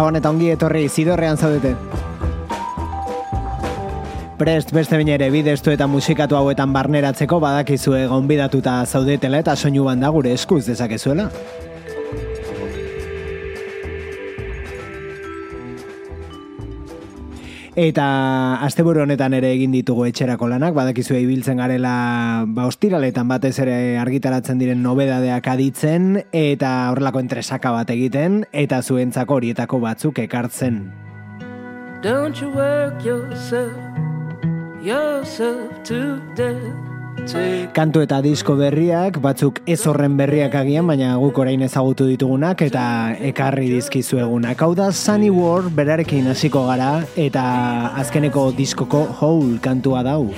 Gabon eta ongi etorri zidorrean zaudete. Prest beste bine ere bidestu eta musikatu hauetan barneratzeko badakizue gonbidatuta zaudetela eta soinu banda gure eskuz dezakezuela. Eta asteburu honetan ere egin ditugu etxerako lanak, badakizu ibiltzen garela ba ostiraletan batez ere argitaratzen diren nobedadeak aditzen eta horrelako entresaka bat egiten eta zuentzako horietako batzuk ekartzen. Don't you work yourself, yourself to death. Kantu eta disko berriak, batzuk ez horren berriak agian, baina guk orain ezagutu ditugunak eta ekarri dizkizu egunak. Hau da Sunny War berarekin hasiko gara eta azkeneko diskoko Hole kantua dau.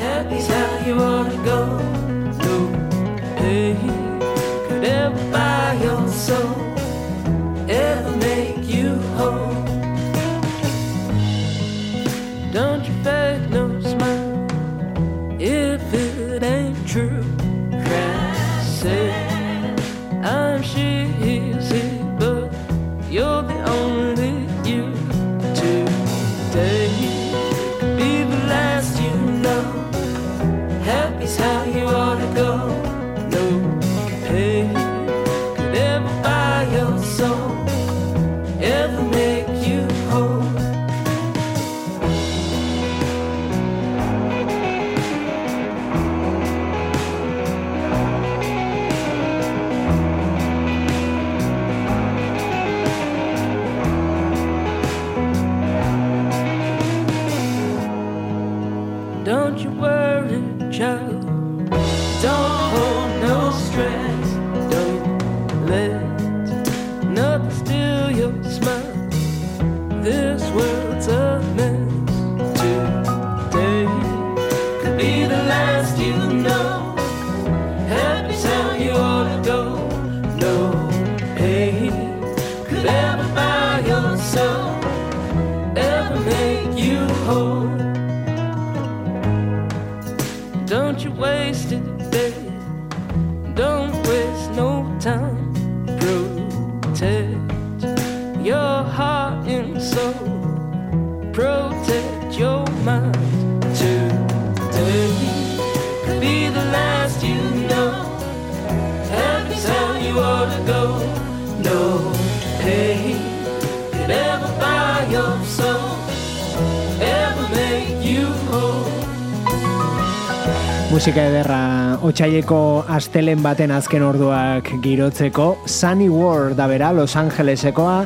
Musika ederra otxaieko astelen baten azken orduak girotzeko. Sunny War da bera Los Angelesekoa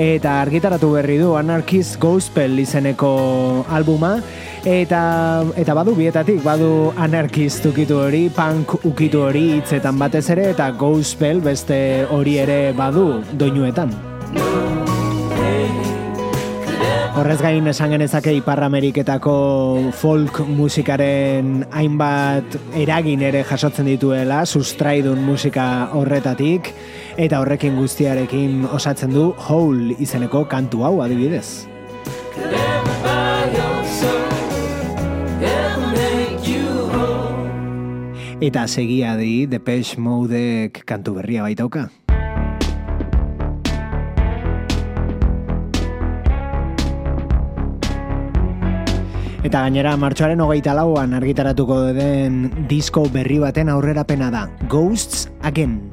eta argitaratu berri du Anarchist Gospel izeneko albuma. Eta eta badu bietatik badu Anarchist ukitu hori punk ukitu hori hitzetan batez ere eta Gospel beste hori ere badu doinuetan Horrez gain esan genezake Ipar Ameriketako folk musikaren hainbat eragin ere jasotzen dituela, sustraidun musika horretatik, eta horrekin guztiarekin osatzen du Hole izeneko kantu hau adibidez. Eta segia di Depeche Modek kantu berria baitauka. Eta gainera martxoaren hogeita lauan argitaratuko den disko berri baten aurrerapena da. Ghosts Again.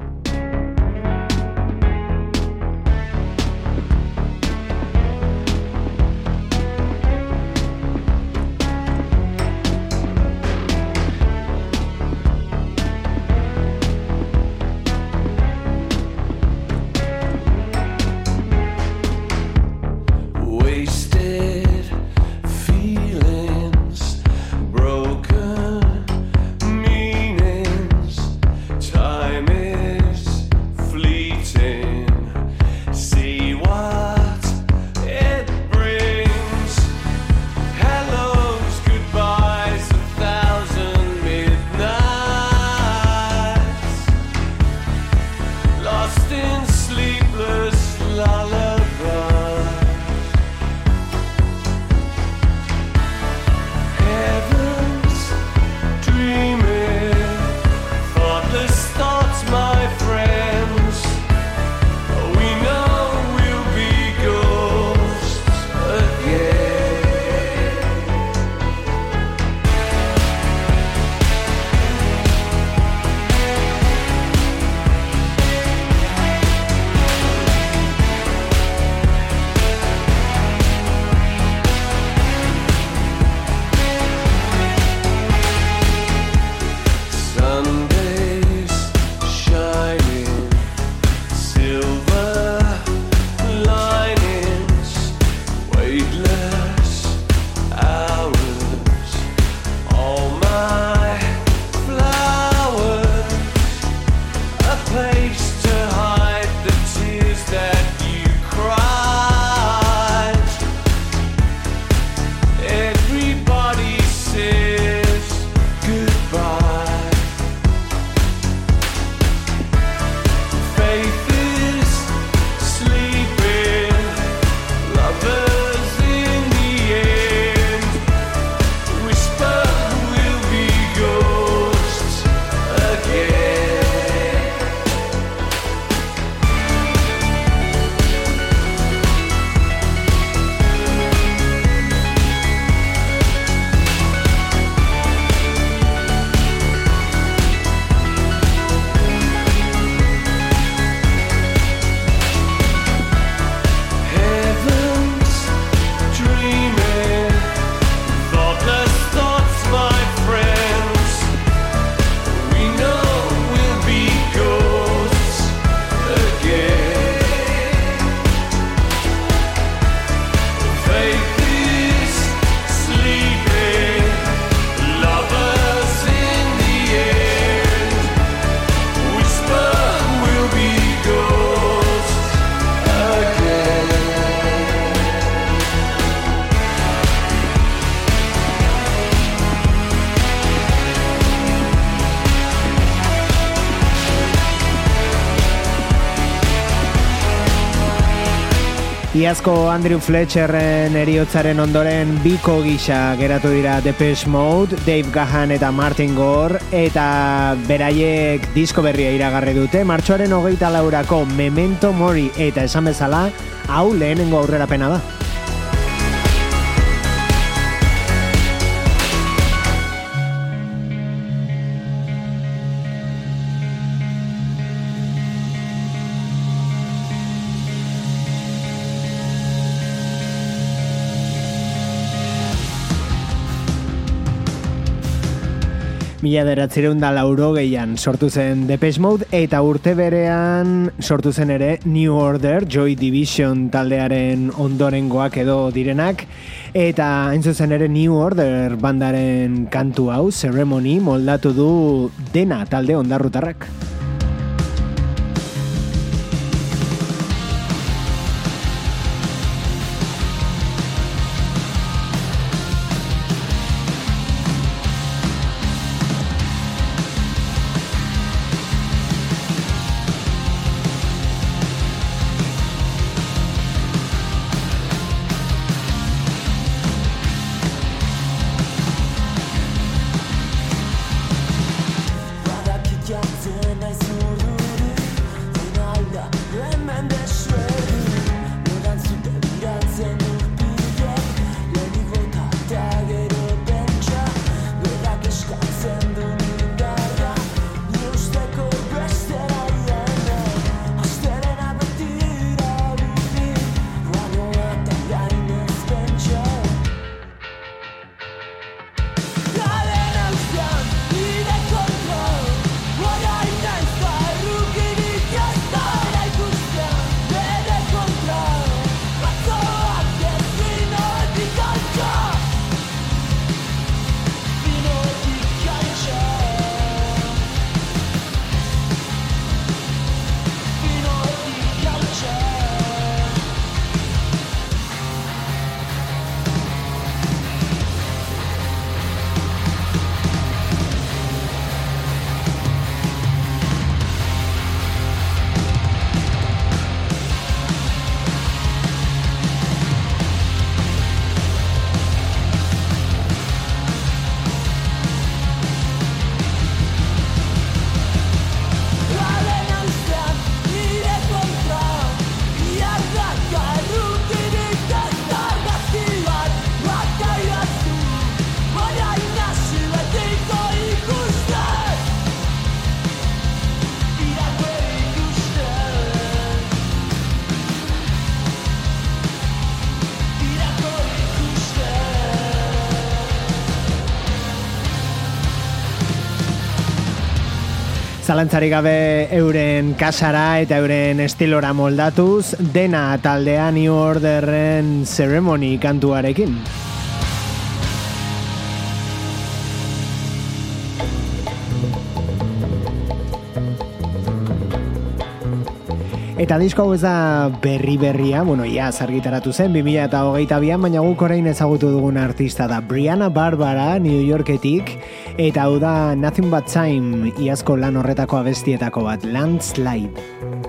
Iazko Andrew Fletcherren eriotzaren ondoren biko gisa geratu dira Depeche Mode, Dave Gahan eta Martin Gore, eta beraiek disko berria iragarri dute, martxoaren hogeita laurako Memento Mori eta esan bezala, hau lehenengo aurrera pena da. Mila deratzireun da lauro gehian sortu zen Depeche Mode eta urte berean sortu zen ere New Order, Joy Division taldearen ondorengoak edo direnak eta hain zuzen ere New Order bandaren kantu hau, Ceremony, moldatu du dena talde ondarrutarrak. Zalantzari gabe euren kasara eta euren estilora moldatuz, dena taldea New Orderren Ceremony kantuarekin. Eta disko hau ez da berri berria, bueno, ia zargitaratu zen, 2000 eta hogeita bian, baina guk orain ezagutu dugun artista da Brianna Barbara, New Yorketik, eta hau da Nothing But Time, iazko lan horretako abestietako bat, Landslide.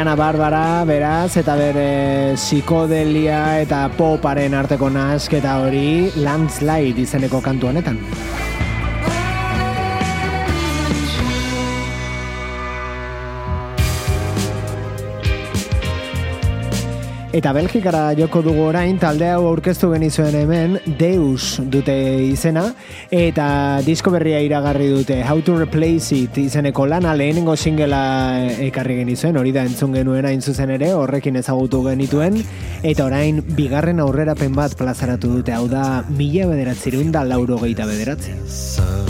Diana Barbara, beraz, eta bere psikodelia eta poparen arteko nasketa hori Landslide izeneko kantu honetan. Eta Belgikara joko dugu orain, talde hau aurkeztu genizuen hemen, Deus dute izena, eta disko berria iragarri dute, How to Replace It izeneko lana lehenengo singela ekarri genizuen, hori da entzun genuen hain zuzen ere, horrekin ezagutu genituen, eta orain bigarren aurrerapen bat plazaratu dute, hau da, mila bederatzirunda lauro gehieta bederatzi.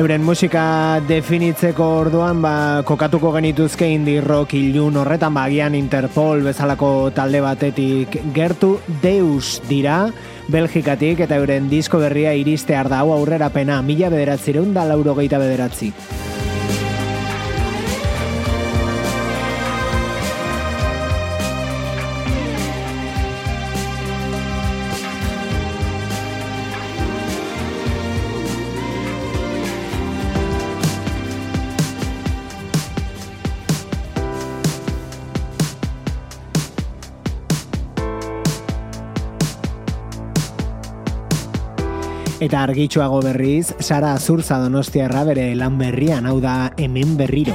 euren musika definitzeko orduan ba, kokatuko genituzke indie rock ilun horretan ba, bagian Interpol bezalako talde batetik gertu Deus dira Belgikatik eta euren disko berria iriste ardau aurrera mila bederatzireun da laurogeita bederatzi. bederatzi. Eta argitxoago berriz, Sara Azurza Donostiarra bere lan berrian, hau da hemen berriro.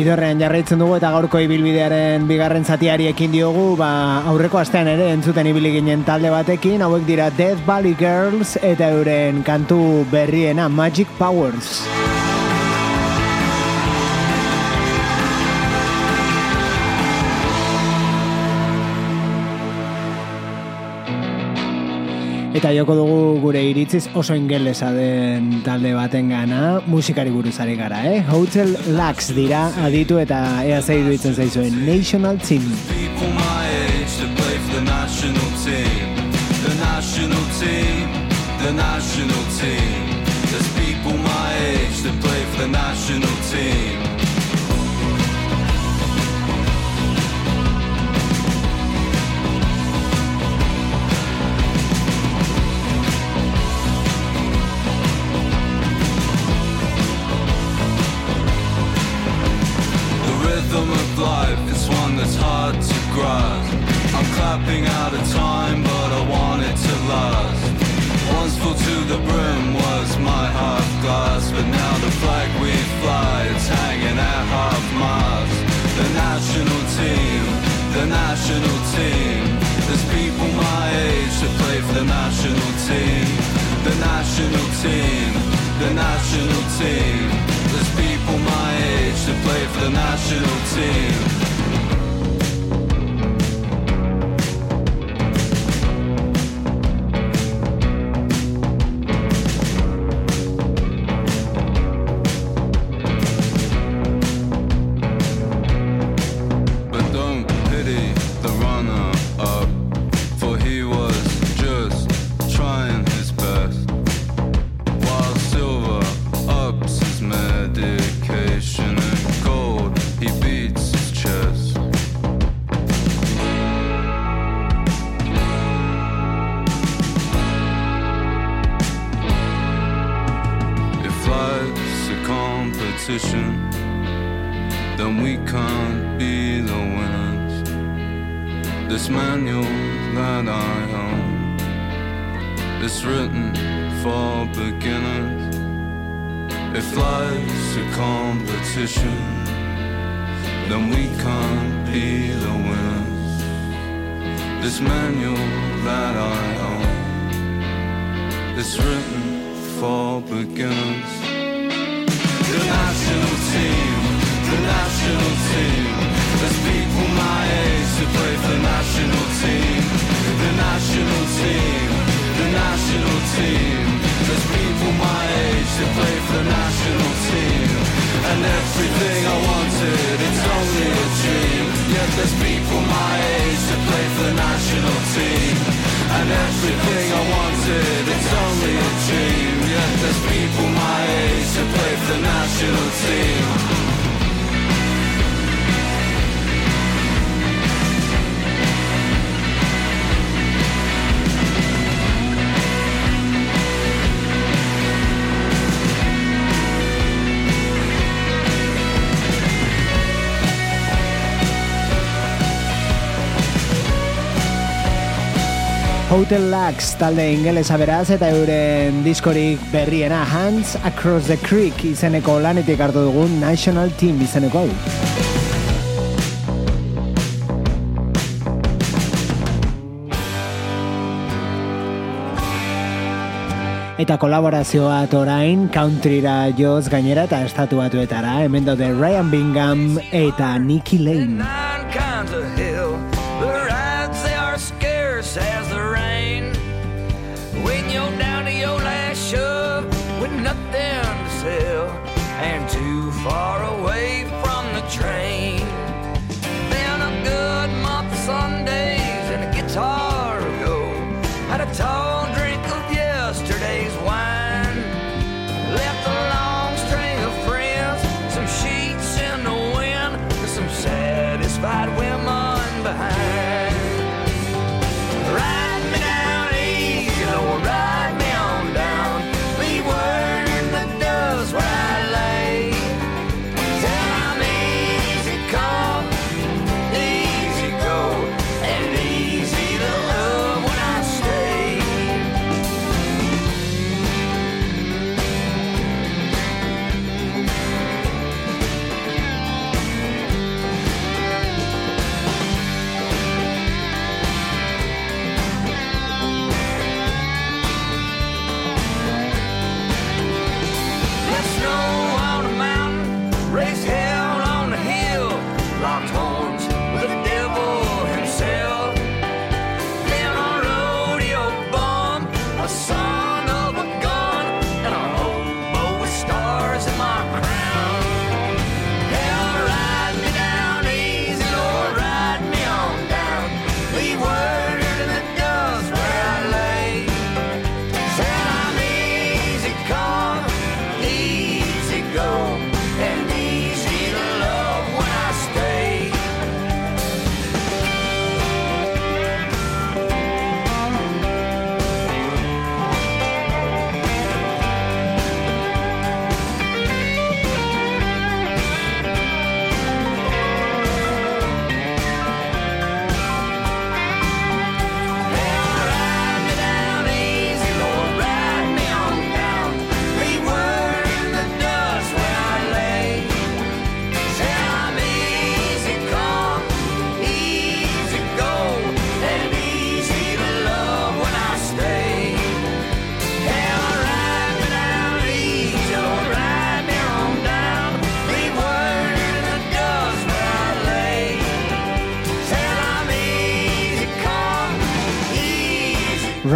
Zidorrean jarraitzen dugu eta gaurko ibilbidearen bigarren zatiari ekin diogu, ba, aurreko astean ere entzuten ibili ginen talde batekin, hauek dira Death Valley Girls eta euren kantu berriena Magic Powers. Eta joko dugu gure iritziz oso ingelesa den talde baten gana, musikari buruz ari gara, eh? Hotel Lux dira aditu eta ea zei iruditzen zaizuen National Team. the national team. The national team, the national team. There's people my age to play for the national team. Rhythm of life is one that's hard to grasp. I'm clapping out of time, but I want it to last. Once full to the brim was my half glass, but now the flag we fly is hanging at half mast. The national team, the national team. There's people my age that play for the national team. National team. Hotel Lux talde ingelesa beraz eta euren diskorik berriena Hands Across the Creek izeneko lanetik hartu dugun National Team izeneko hau. Eta kolaborazio bat orain countryra joz gainera eta estatu batuetara hemen daude Ryan Bingham eta Nicky Lane.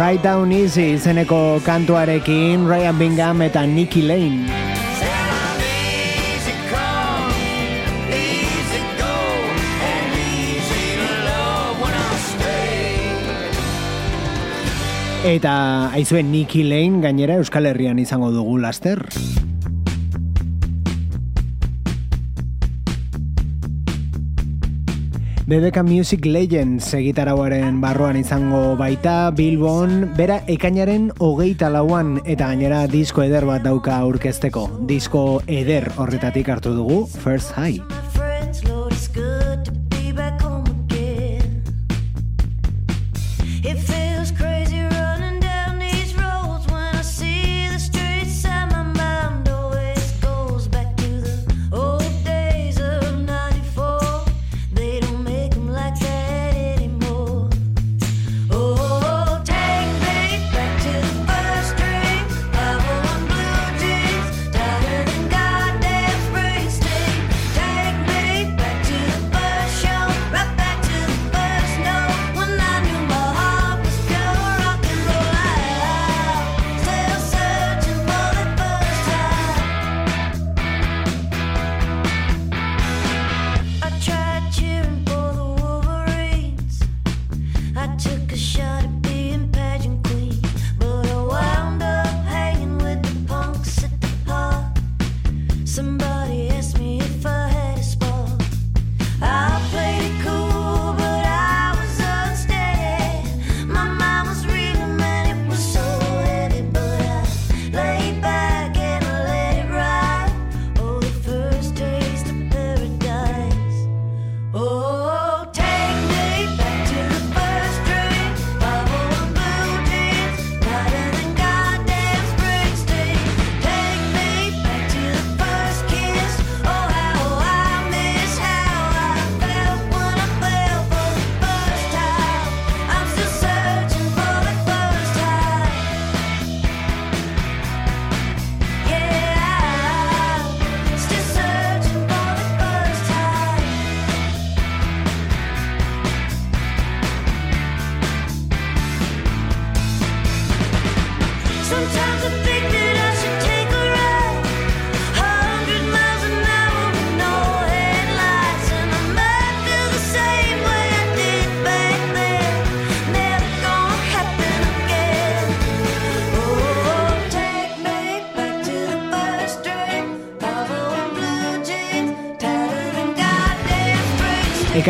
Right Down Easy izeneko kantuarekin Ryan Bingham eta Nicky Lane. Eta aizuen Nicky Lane gainera Euskal Herrian izango dugu laster. BBK Music Legends egitarauaren barruan izango baita Bilbon, bera ekainaren hogeita lauan eta gainera disko eder bat dauka aurkezteko. Disko eder horretatik hartu dugu First High.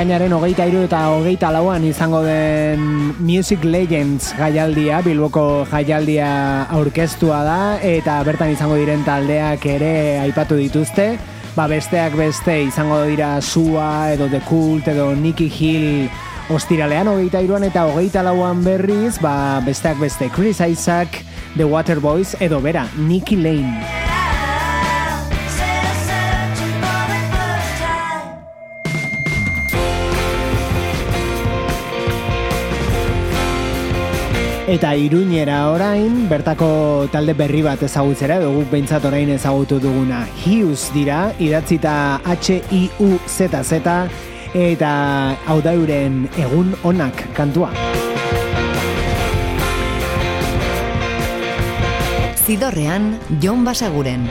ekainaren hogeita iru eta hogeita lauan izango den Music Legends jaialdia, Bilboko jaialdia aurkeztua da, eta bertan izango diren taldeak ere aipatu dituzte. Ba besteak beste izango dira Sua, edo The Cult, edo Nicky Hill, Ostiralean hogeita iruan eta hogeita lauan berriz, ba besteak beste Chris Isaac, The Waterboys, edo bera, Nicky Lane. Eta iruñera orain, bertako talde berri bat ezagutzera, dugu behintzat orain ezagutu duguna. Hius dira, idatzita H-I-U-Z-Z, eta hau da euren egun onak kantua. Zidorrean, Jon Basaguren.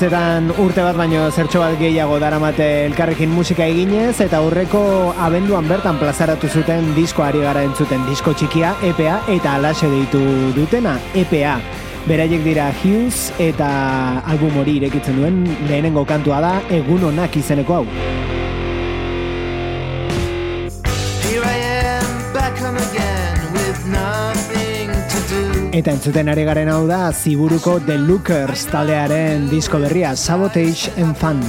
Hitzetan urte bat baino zertxo bat gehiago daramate elkarrekin musika eginez eta aurreko abenduan bertan plazaratu zuten diskoari gara entzuten disko txikia EPA eta alaxe deitu dutena EPA. Beraiek dira Hughes eta album hori irekitzen duen lehenengo kantua da egun onak izeneko hau. Eta entzuten ari garen hau da ziburuko The Lookers taldearen disko berria Sabotage and Fun.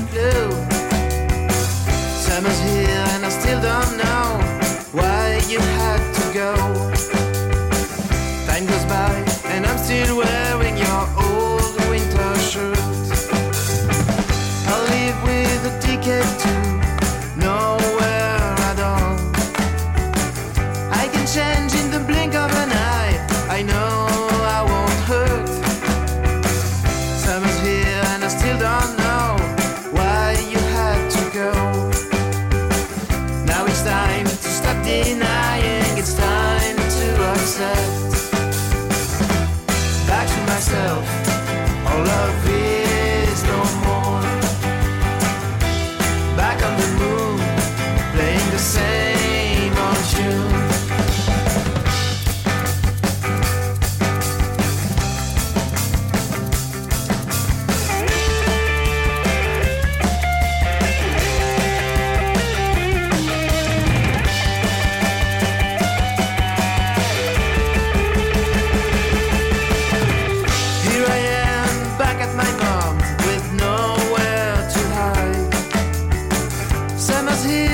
Sam as here.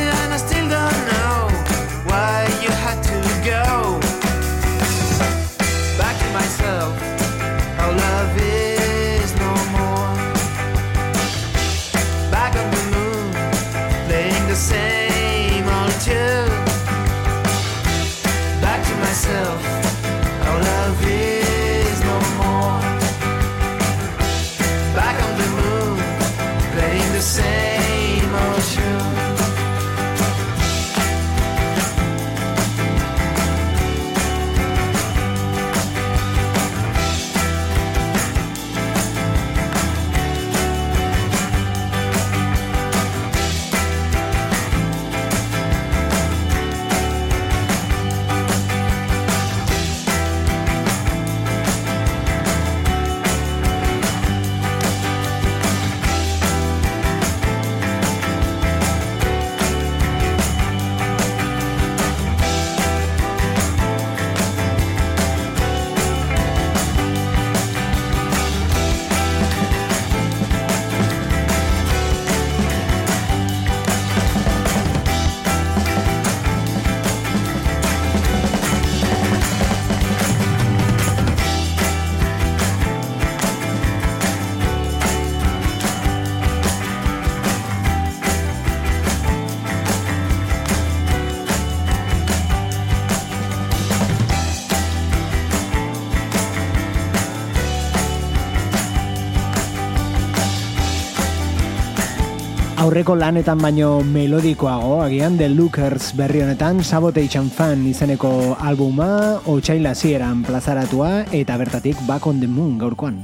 Aurreko lanetan baino melodikoago, agian The Lookers berri honetan Sabotage and Fan izeneko albuma, otxaila zieran plazaratua eta bertatik Back on the Moon gaurkoan.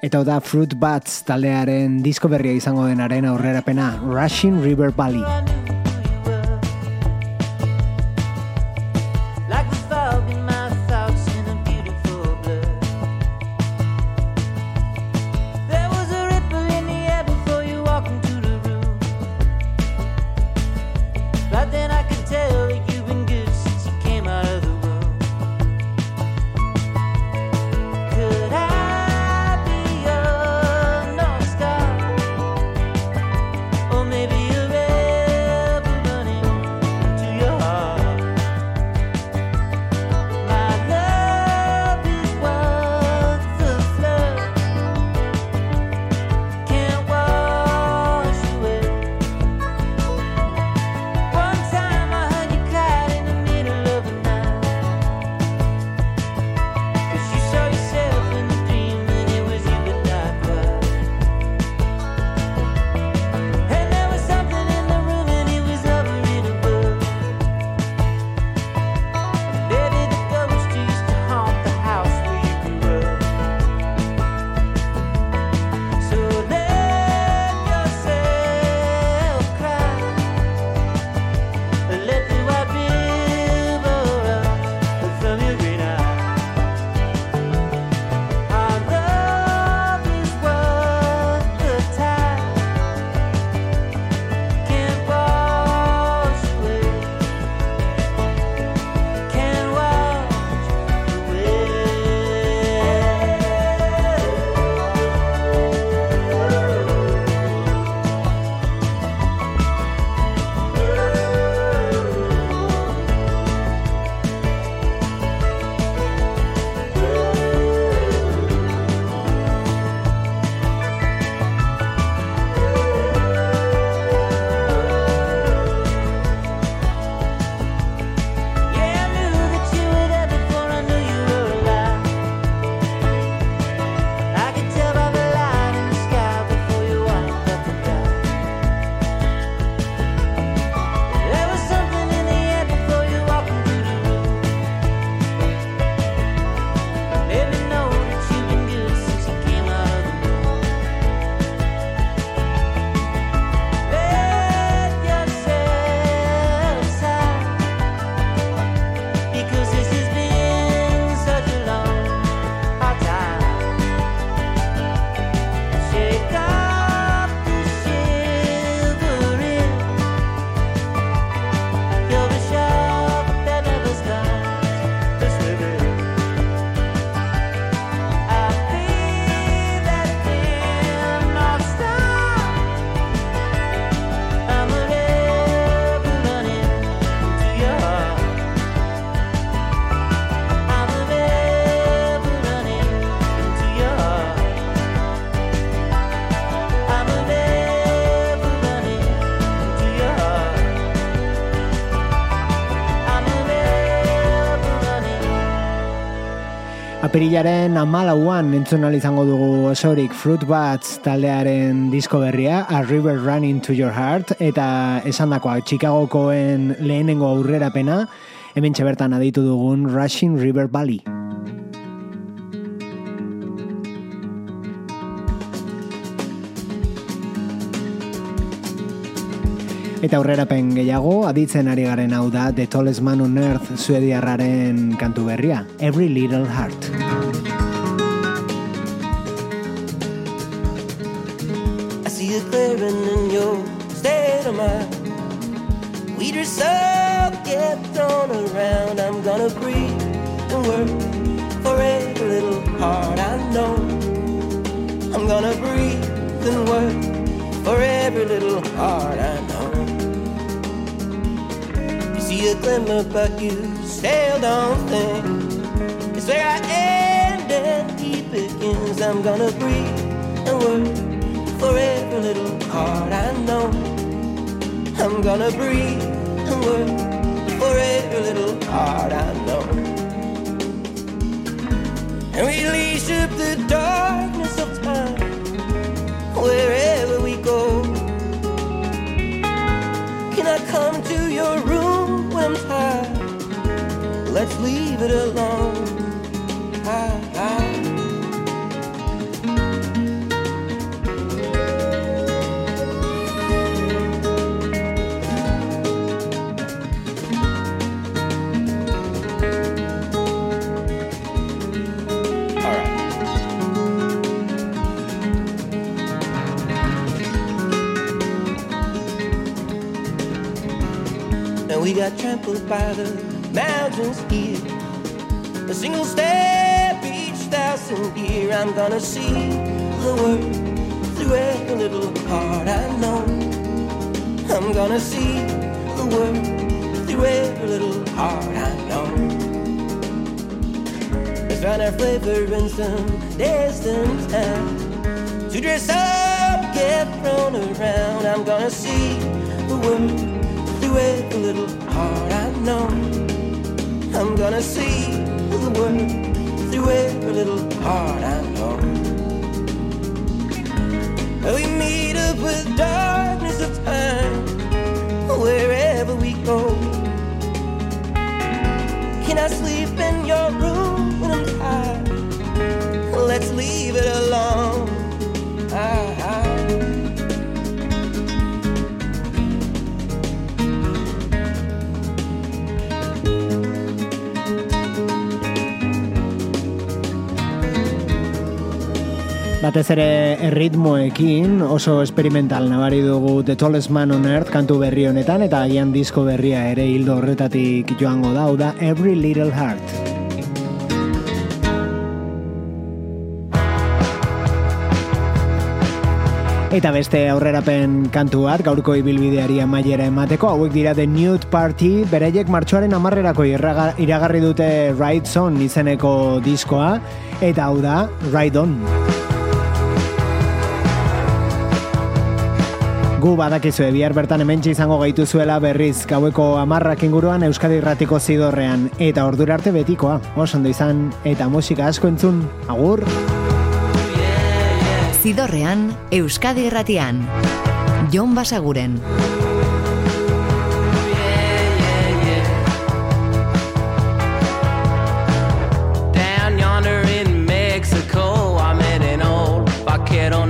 Eta da Fruit Bats taldearen disko berria izango denaren aurrerapena Rushing River Valley. Apirilaren amalauan entzun izango dugu osorik Fruit Bats taldearen disko berria, A River Running to Your Heart, eta esandakoa Chicagokoen lehenengo aurrerapena, hemen bertan aditu dugun Rushing River Valley. Eta aurrerapen gehiago, aditzen ari garen hau da The Tallest Man on Earth suediarraren kantu berria, Every Little Heart. Clearing in your state of mind. Weed yourself get thrown around. I'm gonna breathe and work for every little heart I know. I'm gonna breathe and work for every little heart I know. A glimmer, but you still don't think it's where I end and he begins. I'm gonna breathe and work for every little heart I know. I'm gonna breathe and work for every little heart I know. And we release up the darkness leave it alone. I, I. Now we got trampled by the mountains here. Thousand year, I'm gonna see the world through every little heart I know. I'm gonna see the world through every little heart I know. Find our flavor in some distant town. To dress up, get thrown around. I'm gonna see the world through every little heart I know. I'm gonna see the world through every little heart I know. We meet up with darkness of time wherever we go. Can I sleep in your room when I'm tired? Let's leave it alone. Batez ere erritmoekin oso experimental nabari dugu The Tallest Man on Earth kantu berri honetan eta agian disko berria ere hildo horretatik joango da, da Every Little Heart. Eta beste aurrerapen kantu bat, gaurko ibilbideari amaiera emateko, hauek dira The Nude Party, bereiek martxoaren amarrerako iragarri dute Ride On izeneko diskoa, eta hau da Ride On. Gu badakizue bihar bertan hementsi izango gaituzuela berriz gaueko amarrak inguruan Euskadi Irratiko zidorrean eta ordura arte betikoa, oso ondo izan eta musika asko entzun, agur! Zidorrean, Euskadi Irratian. Jon Basaguren. Down yonder in Mexico, I met an old vaquero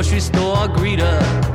grocery store greeter.